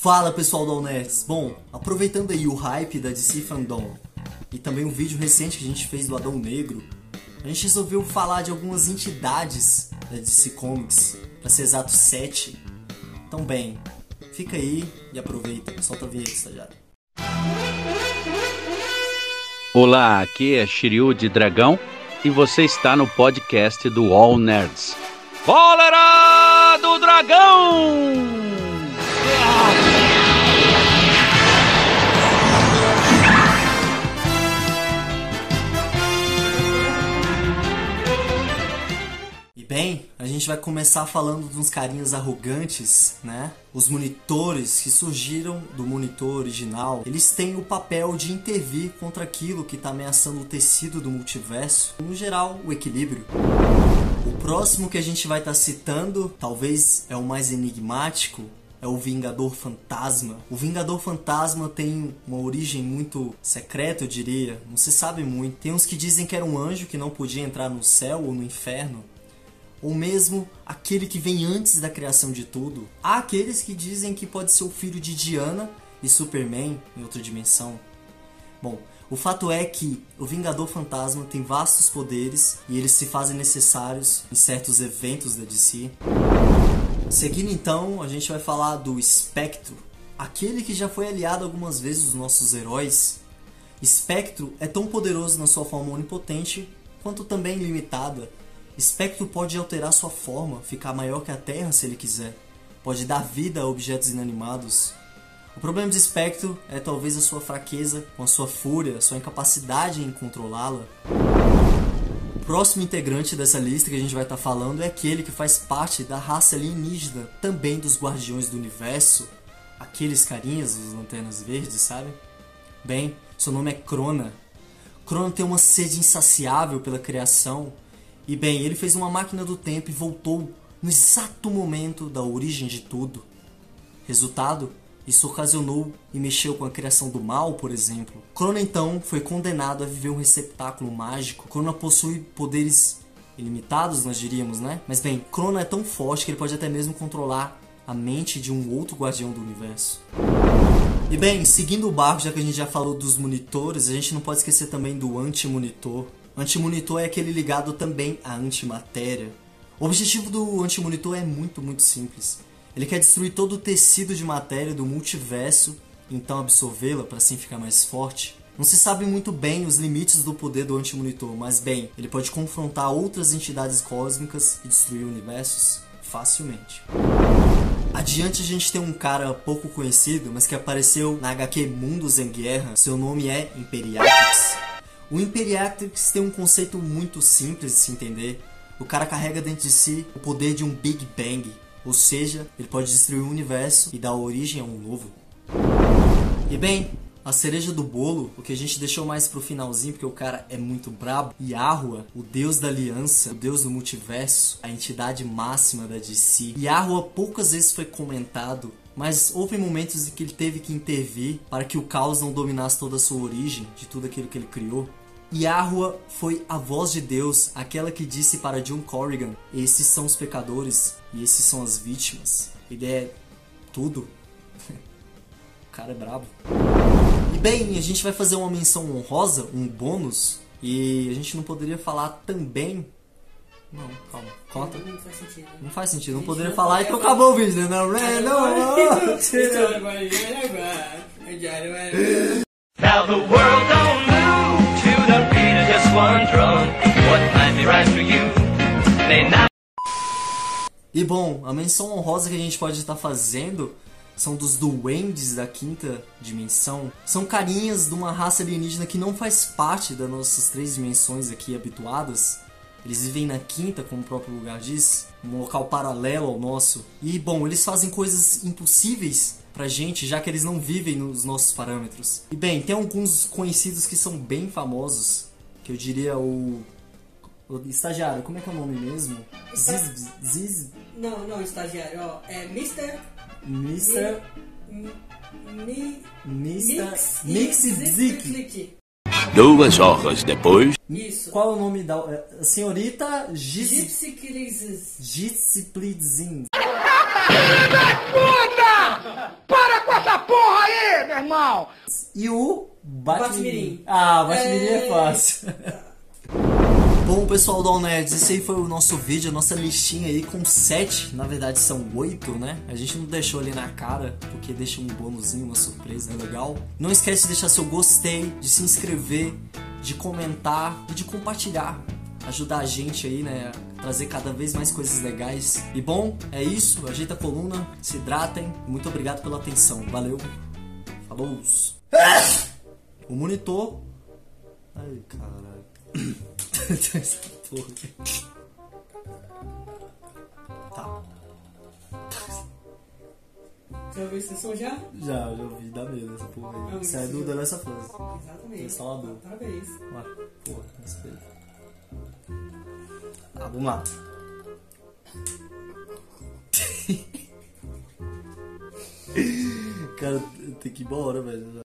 Fala pessoal do Allnerds! Bom, aproveitando aí o hype da DC Fandom e também um vídeo recente que a gente fez do Adão Negro, a gente resolveu falar de algumas entidades da DC Comics, para ser exato 7. Então bem, fica aí e aproveita, solta a vinheta, estagiário. Olá, aqui é Shiryu de Dragão e você está no podcast do All Nerds. Cólera do Dragão! Gente vai começar falando de uns carinhas arrogantes, né? Os monitores que surgiram do monitor original, eles têm o papel de intervir contra aquilo que está ameaçando o tecido do multiverso, no geral, o equilíbrio. O próximo que a gente vai estar tá citando, talvez é o mais enigmático, é o Vingador Fantasma. O Vingador Fantasma tem uma origem muito secreta, eu diria. Não se sabe muito. Tem uns que dizem que era um anjo que não podia entrar no céu ou no inferno. Ou mesmo aquele que vem antes da criação de tudo. Há aqueles que dizem que pode ser o filho de Diana e Superman em outra dimensão. Bom, o fato é que o Vingador Fantasma tem vastos poderes e eles se fazem necessários em certos eventos da DC. Seguindo então, a gente vai falar do Espectro, aquele que já foi aliado algumas vezes dos nossos heróis. Espectro é tão poderoso na sua forma onipotente quanto também limitada. Espectro pode alterar sua forma, ficar maior que a Terra se ele quiser. Pode dar vida a objetos inanimados. O problema de Espectro é talvez a sua fraqueza com a sua fúria, sua incapacidade em controlá-la próximo integrante dessa lista que a gente vai estar tá falando é aquele que faz parte da raça alienígena, também dos Guardiões do Universo, aqueles carinhas, os lanternas verdes, sabe? Bem, seu nome é Crona. Crona tem uma sede insaciável pela criação, e bem, ele fez uma máquina do tempo e voltou no exato momento da origem de tudo. Resultado, isso ocasionou e mexeu com a criação do mal, por exemplo. Crona então foi condenado a viver um receptáculo mágico. Crona possui poderes ilimitados, nós diríamos, né? Mas bem, Crona é tão forte que ele pode até mesmo controlar a mente de um outro guardião do universo. E bem, seguindo o barco, já que a gente já falou dos monitores, a gente não pode esquecer também do antimonitor. Antimonitor é aquele ligado também à antimatéria. O objetivo do antimonitor é muito, muito simples. Ele quer destruir todo o tecido de matéria do multiverso, então absorvê-la para assim ficar mais forte. Não se sabe muito bem os limites do poder do Antimonitor, mas bem, ele pode confrontar outras entidades cósmicas e destruir universos facilmente. Adiante a gente tem um cara pouco conhecido, mas que apareceu na HQ Mundos em Guerra. Seu nome é Imperiatrix. O Imperiatrix tem um conceito muito simples de se entender. O cara carrega dentro de si o poder de um Big Bang, ou seja, ele pode destruir o universo e dar origem a um novo. E bem, a cereja do bolo, o que a gente deixou mais pro finalzinho, porque o cara é muito brabo. Yahua, o deus da aliança, o deus do multiverso, a entidade máxima da DC. Yahua poucas vezes foi comentado, mas houve momentos em que ele teve que intervir para que o caos não dominasse toda a sua origem, de tudo aquilo que ele criou. Yahua foi a voz de Deus, aquela que disse para John Corrigan: Esses são os pecadores e esses são as vítimas. Ele é tudo. o cara é brabo. E bem, a gente vai fazer uma menção honrosa, um bônus, e a gente não poderia falar também. Não, calma, conta. Não, faz sentido. Não faz sentido, não poderia falar, então acabou o vídeo, né? Não, não, não. Now the world don't move to the beat of just one drum. What might be right for you may not. E bom, a menção honrosa que a gente pode estar fazendo são dos duendes da quinta dimensão. São carinhas de uma raça alienígena que não faz parte das nossas três dimensões aqui habituadas. Eles vivem na quinta, como o próprio lugar diz, um local paralelo ao nosso. E bom, eles fazem coisas impossíveis pra gente, já que eles não vivem nos nossos parâmetros. E bem, tem alguns conhecidos que são bem famosos, que eu diria o, o estagiário, como é que é o nome mesmo? Ziz, Ziz, Não, não, estagiário, ó. É Mr. Mr. Mi, mi, Mr. Mix Mix e Zik. Zik. Duas horas depois. Isso. Qual é o nome da é, senhorita Giz- Gypsy Crisis. Gypsy Plitzin? Para com essa porra aí, meu irmão! E o Batmirim. Ah, Batmirim é, É. fácil. Pessoal do All Nerds, esse aí foi o nosso vídeo, a nossa listinha aí com sete, na verdade são oito, né? A gente não deixou ali na cara, porque deixa um bônusinho, uma surpresa, legal. Não esquece de deixar seu gostei, de se inscrever, de comentar e de compartilhar. Ajudar a gente aí, né? a Trazer cada vez mais coisas legais. E bom, é isso. Ajeita a coluna, se hidratem. Muito obrigado pela atenção. Valeu. Falou. O monitor. Ai, caralho. Essa porra. Tá. Você ouviu esse som já? Já, já ouvi, dá medo essa porra aí. Não, Isso é do The Last of Us. Exatamente. Instalador. Parabéns. Ah, porra, respeito. Tá, vamos lá. Cara, tem que ir embora, velho.